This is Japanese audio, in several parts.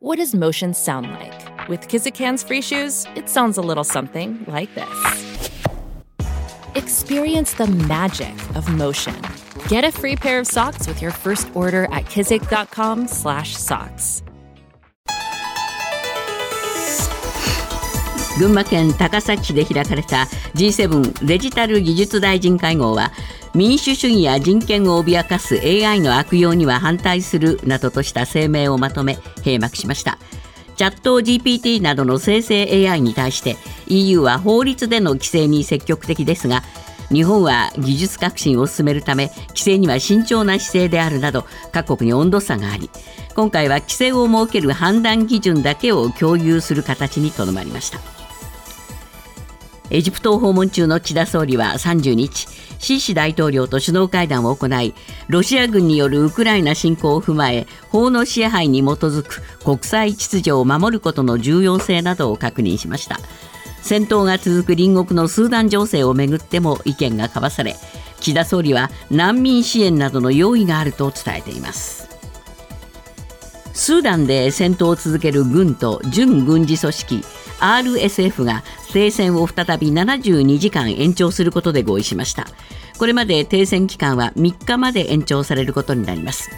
What does motion sound like? With Kizikans free shoes, it sounds a little something like this. Experience the magic of motion. Get a free pair of socks with your first order at kizik.com/socks. 群馬県高崎市で開かれた G7 デジタル技術大臣会合は 民主主義や人権を脅かす AI の悪用には反対するなどとした声明をまとめ閉幕しました。チャット GPT などの生成 AI に対して EU は法律での規制に積極的ですが日本は技術革新を進めるため規制には慎重な姿勢であるなど各国に温度差があり今回は規制を設ける判断基準だけを共有する形にとどまりました。エジプトを訪問中の岸田総理は30日シーシ大統領と首脳会談を行いロシア軍によるウクライナ侵攻を踏まえ法の支配に基づく国際秩序を守ることの重要性などを確認しました。戦闘が続く隣国のスーダン情勢をめぐっても意見が交わされ岸田総理は難民支援などの用意があると伝えています。スーダンで戦闘を続ける軍と準軍事組織 RSF が停戦を再び72時間延長することで合意しました。これまで停戦期間は3日まで延長されることになります。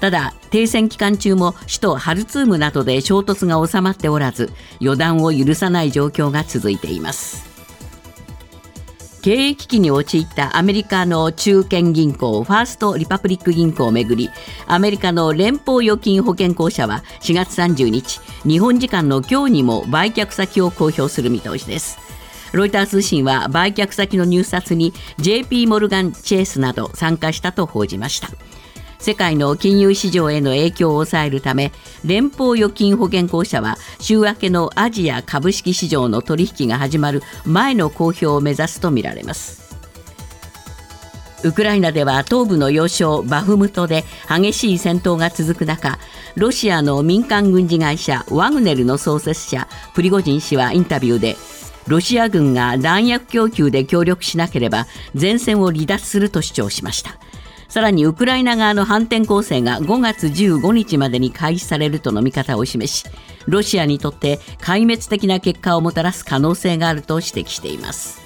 ただ停戦期間中も首都ハルツームなどで衝突が収まっておらず予断を許さない状況が続いています。経営危機に陥ったアメリカの中堅銀行ファースト・リパブリック銀行をめぐりアメリカの連邦預金保険公社は4月30日日本時間の今日にも売却先を公表する見通しです。ロイター通信は売却先の入札に JP モルガン・チェイスなど参加したと報じました。世界の金融市場への影響を抑えるため連邦預金保険公社は週明けのアジア株式市場の取引が始まる前の公表を目指すとみられます。ウクライナでは東部の要衝バフムトで激しい戦闘が続く中ロシアの民間軍事会社ワグネルの創設者プリゴジン氏はインタビューでロシア軍が弾薬供給で協力しなければ前線を離脱すると主張しました。さらにウクライナ側の反転攻勢が5月15日までに開始されるとの見方を示しロシアにとって壊滅的な結果をもたらす可能性があると指摘しています。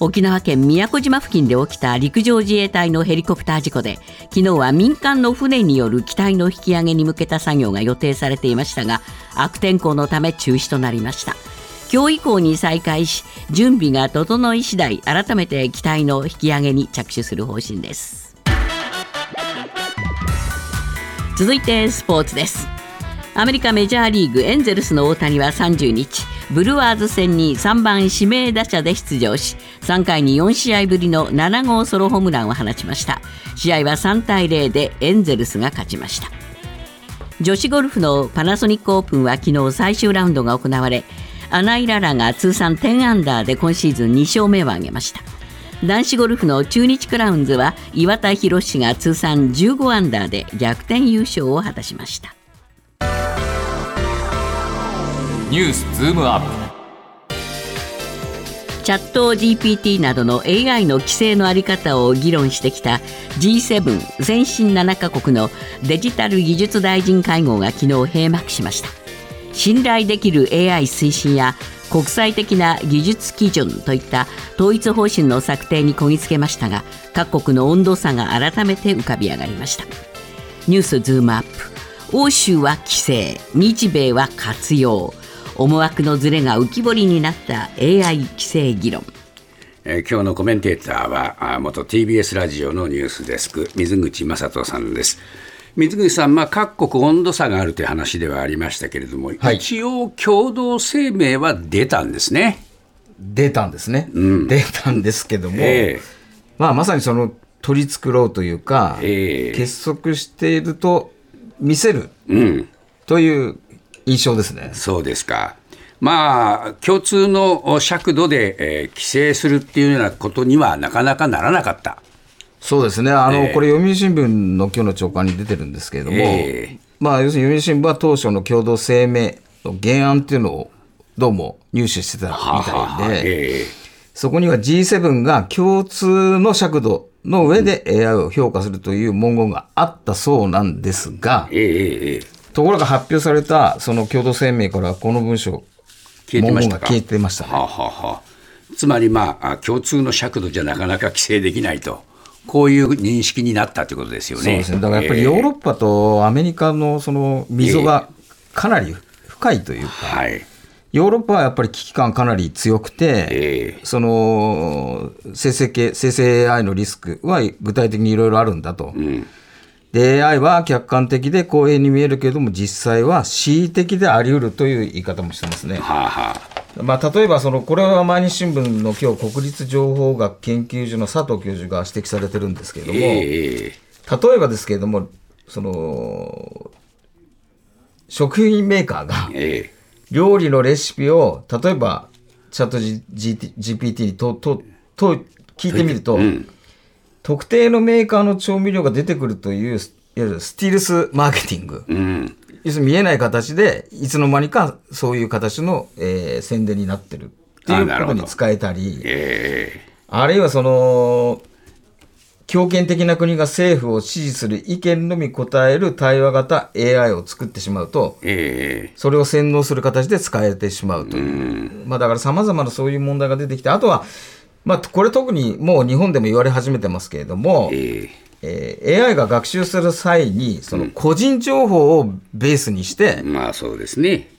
沖縄県宮古島付近で起きた陸上自衛隊のヘリコプター事故で昨日は民間の船による機体の引き上げに向けた作業が予定されていましたが悪天候のため中止となりました。今日以降に再開し準備が整い次第改めて機体の引き上げに着手する方針です。続いてスポーツです。アメリカメジャーリーグエンゼルスの大谷は30日ブルワーズ戦に3番指名打者で出場し3回に4試合ぶりの7号ソロホームランを放ちました。試合は3対0でエンゼルスが勝ちました。女子ゴルフのパナソニックオープンは昨日最終ラウンドが行われアナイララが通算10アンダーで今シーズン2勝目を挙げました。男子ゴルフの中日クラウンズは岩田寛が通算15アンダーで逆転優勝を果たしました。ニュースズームアップ。チャット GPT などの AI の規制の在り方を議論してきた G7 先進7カ国のデジタル技術大臣会合が昨日閉幕しました信頼できる AI 推進や国際的な技術基準といった統一方針の策定にこぎつけましたが各国の温度差が改めて浮かび上がりました。ニュースズームアップ。欧州は規制日米は活用。思惑のずれが浮き彫りになった AI 規制議論。えー、今日のコメンテーターは元 TBS ラジオのニュースデスク水口正人さんです。水口さん、まあ、各国温度差があるという話ではありましたけれども、はい、一応共同声明は出たんですね。出たんですね、うん、出たんですけども、えー、まあ、まさにその取り繕うというか、えー、結束していると見せる、うん、という印象ですね。そうですか。まあ、共通の尺度で、えー、規制するっていうようなことにはなかなかならなかった。そうですね、あの、えー、これ、読売新聞の今日の朝刊に出てるんですけれども、えー、まあ、要するに読売新聞は当初の共同声明の原案っていうのをどうも入手してたみたいで、えー、そこには G7 が共通の尺度の上で AI を評価するという文言があったそうなんですが、えー、ところが発表されたその共同声明からこの文章消えてましたか？消えてましたね、はあはあはあ、つまり、まあ、共通の尺度じゃなかなか規制できないと。こういう認識になったということですよね。そうですね。だからやっぱりヨーロッパとアメリカのその溝がかなり深いというか、えー、はい、ヨーロッパはやっぱり危機感かなり強くて、えー、その生成系、生成 AI のリスクは具体的にいろいろあるんだと。うんで AI は客観的で公平に見えるけれども実際は恣意的であり得るという言い方もしてますね。はあはあ、まあ、例えばそのこれは毎日新聞の今日国立情報学研究所の佐藤教授が指摘されてるんですけれども、えー、例えばですけれどもその食品メーカーが料理のレシピを例えばチャット GPT にととと聞いてみると、うん。特定のメーカーの調味料が出てくるという、いわゆるスティルスマーケティング。うん、要するに見えない形で、いつの間にかそういう形の、えー、宣伝になってるっていうことに使えたり、ああるいはその、強権的な国が政府を支持する意見のみ答える対話型 AI を作ってしまうと、えー、それを洗脳する形で使えてしまうと。いう、まあ、だからさまざまなそういう問題が出てきて、あとはまあ、これ特にもう日本でも言われ始めてますけれども、えーえー、AI が学習する際に、その個人情報をベースにして、うん、まあそうですね。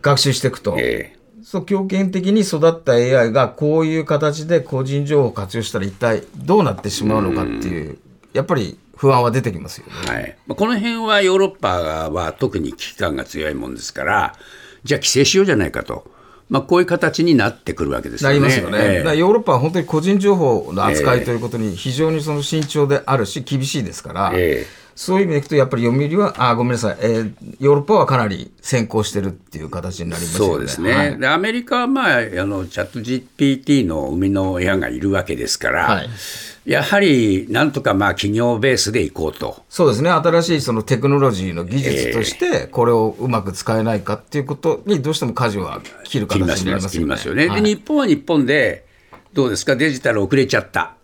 学習していくと。えー、そう、強権的に育った AI がこういう形で個人情報を活用したら一体どうなってしまうのかっていう、うやっぱり不安は出てきますよね。はい。この辺はヨーロッパは特に危機感が強いもんですから、じゃあ規制しようじゃないかと。まあ、こういう形になってくるわけですよね。なりますよね。えー、ヨーロッパは本当に個人情報の扱いということに非常にその慎重であるし、厳しいですから、えーそういう意味でいくと、やっぱり読売は、あごめんなさい、えー、ヨーロッパはかなり先行してるっていう形になりますよね。そうですね、はい、でアメリカは、まあ、あのチャット GPT の生みの親がいるわけですから、はい、やはりなんとかまあ企業ベースでいこうと。そうですね、新しいそのテクノロジーの技術として、これをうまく使えないかっていうことに、どうしても舵は切る形になりますよね。よねで、日本は日本で、どうですか、デジタル遅れちゃった。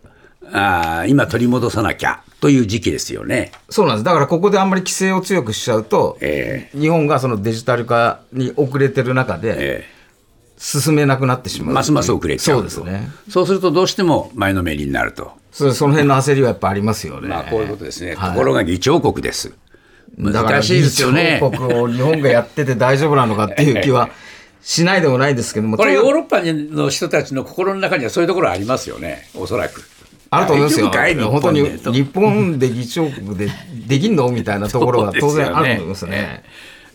あ今取り戻さなきゃという時期ですよね。そうなんです。だからここであんまり規制を強くしちゃうと、えー、日本がそのデジタル化に遅れてる中で、えー進めなくなってしまうますます遅れちゃうそうですね。そうするとどうしても前のめりになると。そその辺の焦りはやっぱありますよね、まあ、こういうことですね、はい、ところが議長国です。難しいですよね。議長国を日本がやってて大丈夫なのかっていう気は しないでもないですけどもこれヨーロッパの人たちの心の中にはそういうところありますよね。おそらく。あると思いますよ。本当に日本で議長国でできんの？みたいなところは当然あると思いますね。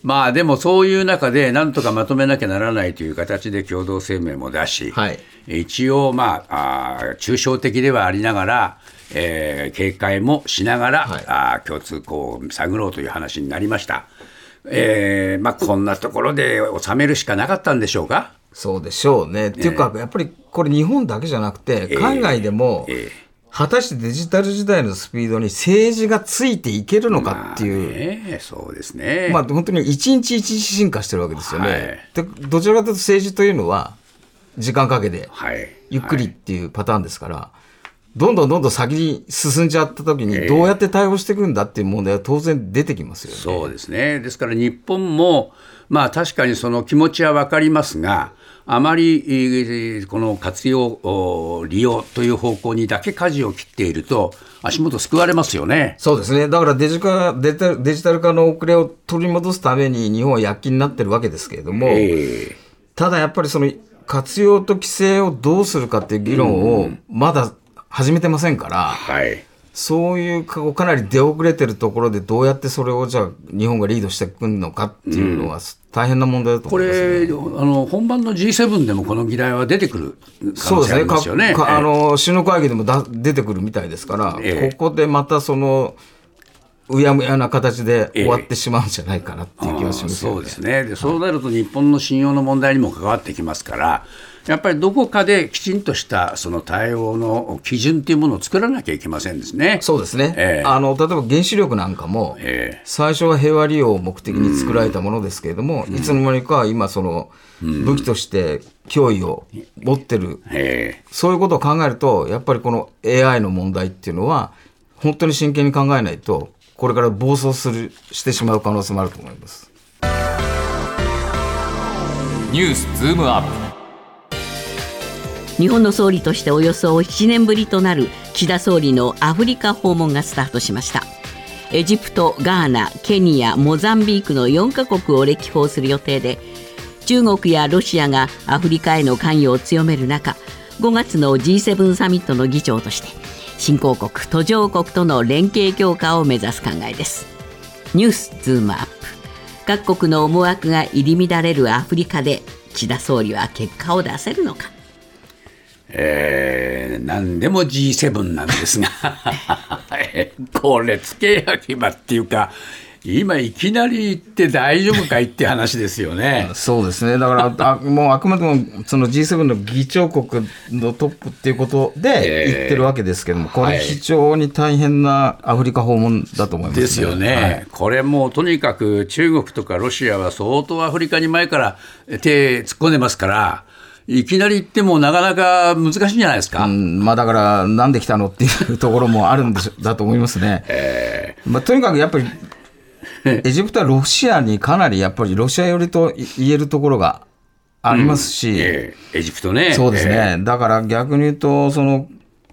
まあでもそういう中でなんとかまとめなきゃならないという形で共同声明も出し、はい、一応まああ抽象的ではありながら、えー、警戒もしながら、はい、あ共通項を探ろうという話になりました。えーまあ、こんなところで収めるしかなかったんでしょうか？そうでしょうね。っていうか、やっぱりこれ、日本だけじゃなくて、海外でも、えーえー果たしてデジタル時代のスピードに政治がついていけるのかっていう、まあね、そうですね、まあ、本当に一日一日進化してるわけですよね。はい、でどちらかというと政治というのは、時間かけて、ゆっくりっていうパターンですから、はい、どんどんどんどん先に進んじゃった時に、どうやって対応していくんだっていう問題は当然出てきますよね。そうですね。ですから日本も、まあ、確かにその気持ちは分かりますが、あまりこの活用、利用という方向にだけ舵を切っていると、足元救われますよね。そうですね、だからデジカデデジタル化の遅れを取り戻すために日本は躍起になってるわけですけれども、えー、ただやっぱりその活用と規制をどうするかっていう議論をまだ始めてませんから。はい。そういうかなり出遅れてるところでどうやってそれをじゃあ日本がリードしていくのかっていうのは大変な問題だと思います、ね、これあの本番の G7 でもこの議題は出てくる可能性ありますよね。あの首脳会議でもだ出てくるみたいですから、えここでまたそのうやむやな形で終わってしまうんじゃないかなっていう気がします、ね。そうですね。でそうなると日本の信用の問題にも関わってきますから。やっぱりどこかできちんとしたその対応の基準というものを作らなきゃいけませんですね。そうですね。えー、あの例えば原子力なんかも、えー、最初は平和利用を目的に作られたものですけれども、いつの間にか今その武器として脅威を持ってる、えー、そういうことを考えるとやっぱりこの AI の問題っていうのは本当に真剣に考えないとこれから暴走するしてしまう可能性もあると思います。ニュースズームアップ日本の総理としておよそ7年ぶりとなる岸田総理のアフリカ訪問がスタートしました。エジプト、ガーナ、ケニア、モザンビークの4カ国を歴訪する予定で中国やロシアがアフリカへの関与を強める中5月の G7 サミットの議長として新興国途上国との連携強化を目指す考えです。ニュースズームアップ。各国の思惑が入り乱れるアフリカで岸田総理は結果を出せるのか。えー、何でも G7 なんですが これ付け焼き場っていうか今いきなり行って大丈夫かいって話ですよね。そうですね。だからあもうあくまでもその G7 の議長国のトップっていうことで言ってるわけですけども、これ非常に大変なアフリカ訪問だと思います、ね、ですよね、はい、これもうとにかく中国とかロシアは相当アフリカに前から手突っ込んでますから。いきなり行ってもなかなか難しいんじゃないですか？うん、まあだから、なんで来たのっていうところもあるんでしだと思いますね。えーまあ、とにかくやっぱり エジプトはロシアにかなりやっぱりロシア寄りと言えるところがありますし、うん。えー、エジプトね。そうですね、えー、だから逆に言うと、その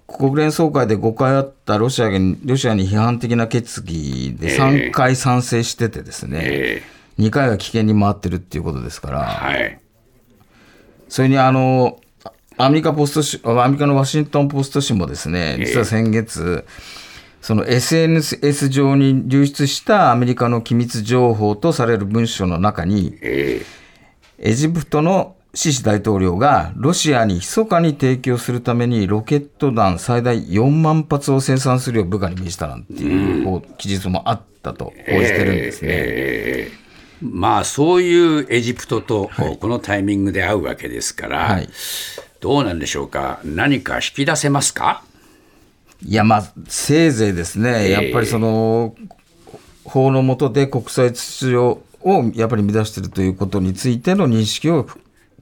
国連総会で5回あったロシアにロシアに批判的な決議で3回賛成しててですね、えー、2回は危険に回ってるっていうことですから、はい、それにあのアメリカポストアメリカのワシントン・ポスト紙もですね、実は先月、その SNS 上に流出したアメリカの機密情報とされる文書の中に、エジプトのシシ大統領がロシアに密かに提供するためにロケット弾最大4万発を生産するよう部下に命じたなんていう記述もあったと報じてるんですね。えーまあそういうエジプトとこのタイミングで会うわけですから、はい、どうなんでしょうか、何か引き出せますか？いや、まあ、せいぜいですね、やっぱりその、法の下で国際秩序をやっぱり乱しているということについての認識を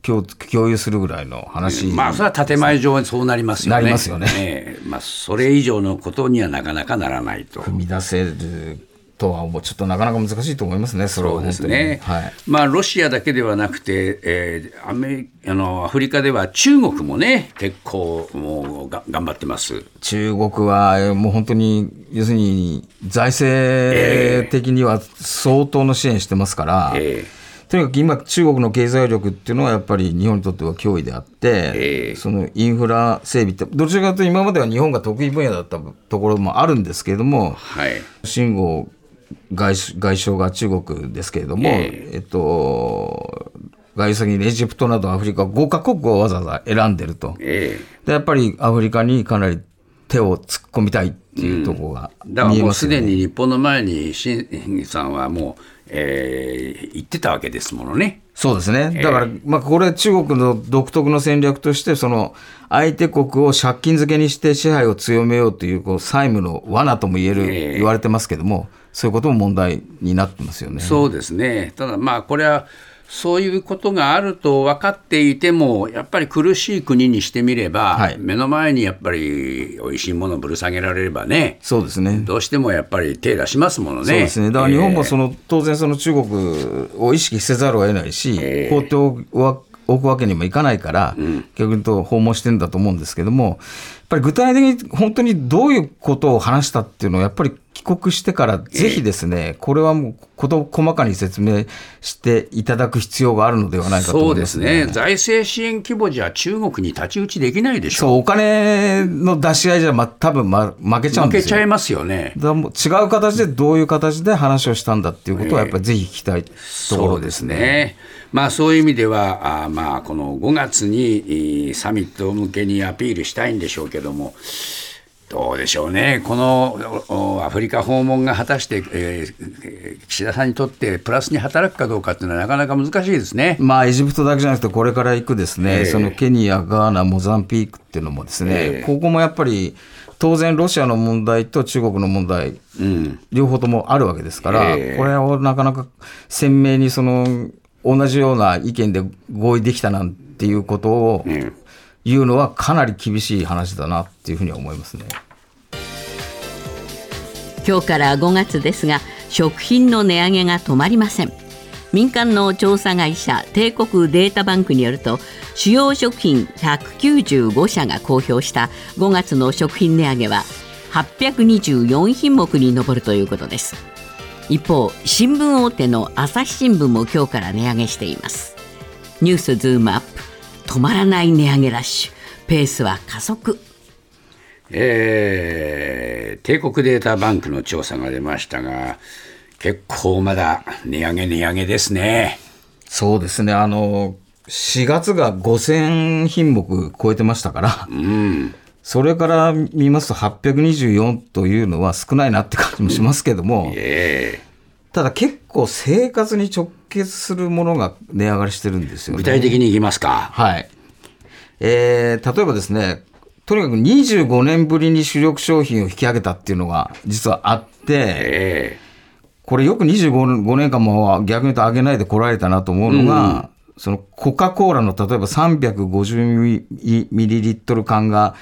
共有するぐらいの話、まあ、それは建前上そうなりますよね。なりますよね。まあ、それ以上のことにはなかなかならないと。踏み出せるとはもう。ちょっとなかなか難しいと思いますね、それはですね、はい、まあ、ロシアだけではなくて、えー、アメあのアフリカでは中国もね、結構もうが頑張ってます。中国はもう本当に、要するに財政的には相当の支援してますから。えーとにかく今、中国の経済力っていうのはやっぱり日本にとっては脅威であって、えー、そのインフラ整備って、どちらかというと今までは日本が得意分野だったところもあるんですけれども、はい、秦剛外外相が中国ですけれども、えー、えっと、外先にエジプトなどアフリカ5か国をわざわざ選んでると、えー、でやっぱりアフリカにかなり手を突っ込みたいっていうところが、うん、だからもうすでに日本の前に新さんはもう、えー、言ってたわけですものね。そうですね。だから、まあ、これ中国の独特の戦略として、その、相手国を借金付けにして支配を強めようという、こう、債務の罠とも言える、言われてますけども、そういうことも問題になってますよね。そうですね。ただ、まあ、これは、そういうことがあると分かっていても、やっぱり苦しい国にしてみれば、はい、目の前にやっぱり美味しいものをぶる下げられればね、そうですねどうしてもやっぱり手出しますものね。そうですねだから日本もその、えー、当然、その中国を意識せざるを得ないし、えー、放っておくわけにもいかないから、うん、逆に言うと訪問してるんだと思うんですけども、ぱり具体的に本当にどういうことを話したっていうのを、やっぱり帰国してからぜひですね、これはもう事細かに説明していただく必要があるのではないかと思います、ね、そうですね、財政支援規模じゃ中国に太刀打ちできないでしょそう、お金の出し合いじゃ、ま、多分、ま、負けちゃうんですよ。負けちゃいますよね。だも違う形でどういう形で話をしたんだっていうことは、やっぱりぜひ聞きたいところですね。そうですね。まあ、そういう意味では、あまあ、この5月にサミット向けにアピールしたいんでしょうけども、どうでしょうね、このアフリカ訪問が果たして、えー、岸田さんにとってプラスに働くかどうかっていうのは、なかなか難しいですね、まあ、エジプトだけじゃなくて、これから行くですね、えー、そのケニア、ガーナ、モザンピークっていうのもですね、えー、ここもやっぱり、当然、ロシアの問題と中国の問題、うん、両方ともあるわけですから、えー、これをなかなか鮮明にその同じような意見で合意できたなんていうことを、うんいうのはかなり厳しい話だなっていうふうに思いますね。今日から5月ですが食品の値上げが止まりません。民間の調査会社帝国データバンクによると主要食品195社が公表した5月の食品値上げは824品目に上るということです。一方新聞大手の朝日新聞も今日から値上げしています。ニュースズームアップ。止まらない値上げラッシュペースは加速えー、帝国データバンクの調査が出ましたが結構まだ値上げ値上げですね。そうですね。あの、4月が5000品目超えてましたから、うん、それから見ますと824というのは少ないなって感じもしますけども、えー、ただ結構生活に直結するものが値上がりしてるんですよね。具体的にいきますか？はい。えー、例えばですね、とにかく25年ぶりに主力商品を引き上げたっていうのが実はあって、えーこれよく25年間も逆に言うと上げないで来られたなと思うのが、うん、そのコカ・コーラの例えば350ミリリットル缶が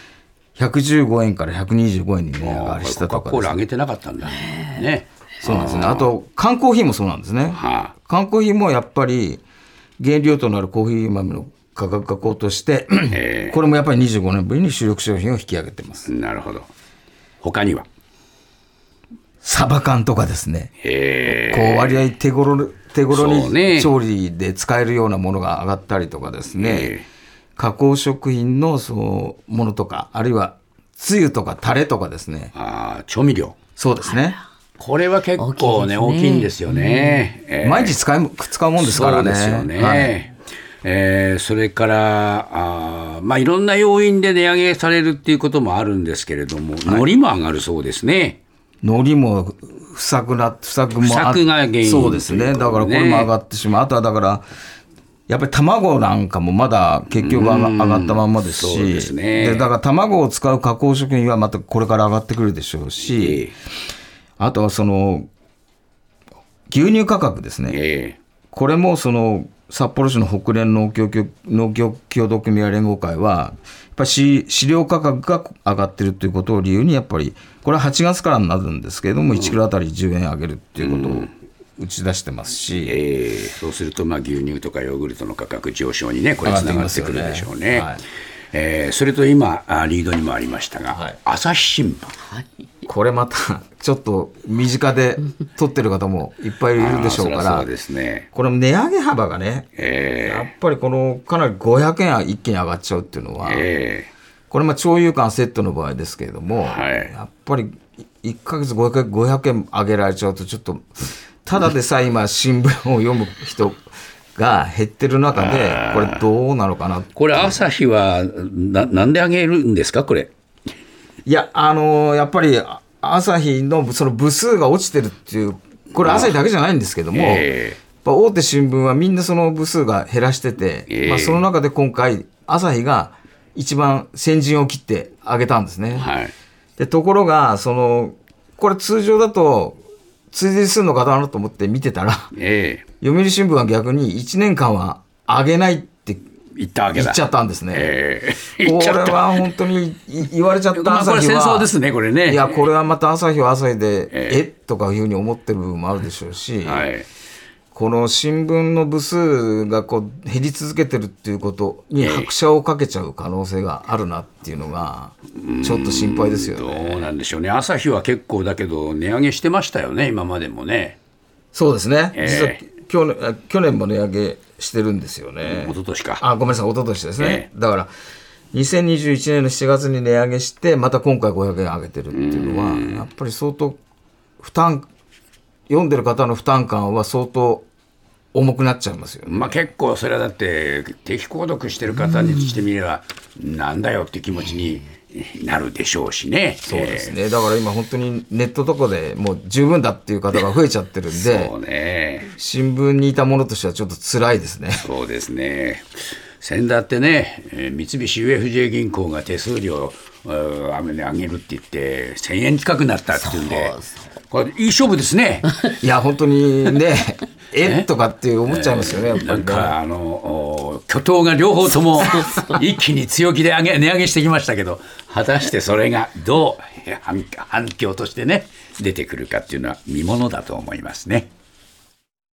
115円から125円に値上がりしたとか、コカ・コーラ上げてなかったんだね。そうなんですね。あと、缶コーヒーもそうなんですね。はあ、缶コーヒーもやっぱり原料となるコーヒー豆の価格が高騰して、これもやっぱり25年ぶりに主力商品を引き上げてます。なるほど。他には？サバ缶とかですね、こう割合手頃手頃に調理で使えるようなものが上がったりとかですね、加工食品のそうものとか、あるいはつゆとかタレとかですね。あ調味料。そうですね。これは結構ね、大きいんですよね。えー、毎日使い使うもんですからね。そうですよね。はいえー、それからあ、まあ、いろんな要因で値上げされるっていうこともあるんですけれども、はい、海苔も上がるそうですね。海苔も不作な、不作も不作が原因そうですね。だからこれも上がってしまう。あとはだから、やっぱり卵なんかもまだ結局上がったまんまですし、ですね、だから卵を使う加工食品はまたこれから上がってくるでしょうし、あとはその、牛乳価格ですね。これもその、札幌市の北連農業農業協同組合連合会は、やっぱり飼料価格が上がってるということを理由に、やっぱり、これは8月からになるんですけれども、1キロあたり10円上げるっていうことを打ち出してますし、えー、そうすると、まあ、牛乳とかヨーグルトの価格上昇にね、これ、つながってくるでしょうね。はい。えー、それと今、リードにもありましたが、はい、朝日新聞。はいこれまた ちょっと身近で取ってる方もいっぱいいるでしょうからね、これ値上げ幅がね、えー、やっぱりこのかなり500円一気に上がっちゃうっていうのは、えー、これまあ長友間セットの場合ですけれども、はい、やっぱり1か月500 500円上げられちゃうとちょっとただでさえ今新聞を読む人が減ってる中でこれどうなのかなこれ朝日はななんで上げるんですか？これいや、あのー、やっぱり朝日のその部数が落ちてるっていう、これ、朝日だけじゃないんですけども、えー、大手新聞はみんなその部数が減らしてて、えー、まあ、その中で今回、朝日が一番先陣を切ってあげたんですね。はい、でところがその、これ、通常だと、追随するのかなと思って見てたら、えー、読売新聞は逆に1年間は上げない行ったわけだ。行っちゃったんですね。えー、これは本当に言われちゃった朝日は。戦争ですね、これね。いや、これはまた朝日は朝日で、えー、えとかいうふうに思ってる部分もあるでしょうし、はい、この新聞の部数がこう減り続けてるっていうことに拍車をかけちゃう可能性があるなっていうのが、ちょっと心配ですよね。どうなんでしょうね。朝日は結構だけど、値上げしてましたよね、今までもね。そうですね。えー、去年去年も値上げしてるんですよね。一昨年か。あ、ごめんなさい、一昨年ですね。えー、だから、2021年の7月に値上げして、また今回500円上げてるっていうのは、やっぱり相当、負担、読んでる方の負担感は相当重くなっちゃいますよ、ね、まあ結構それはだって定期購読してる方にしてみれば、なんだよって気持ちになるでしょうしね。そうですね。だから今本当にネットとかでもう十分だっていう方が増えちゃってるんで、そうね。新聞にいたものとしてはちょっと辛いですね。そうですね。先だってね、三菱 UFJ 銀行が手数料上げるって言って、1000円近くなったっていうんで、これいい勝負ですね。いや、本当にね、え？とかって思っちゃいますよね、やっぱり、ね、なんかあの巨頭が両方とも一気に強気で上げ値上げしてきましたけど果たしてそれがどう反反響としてね出てくるかっていうのは見ものだと思いますね。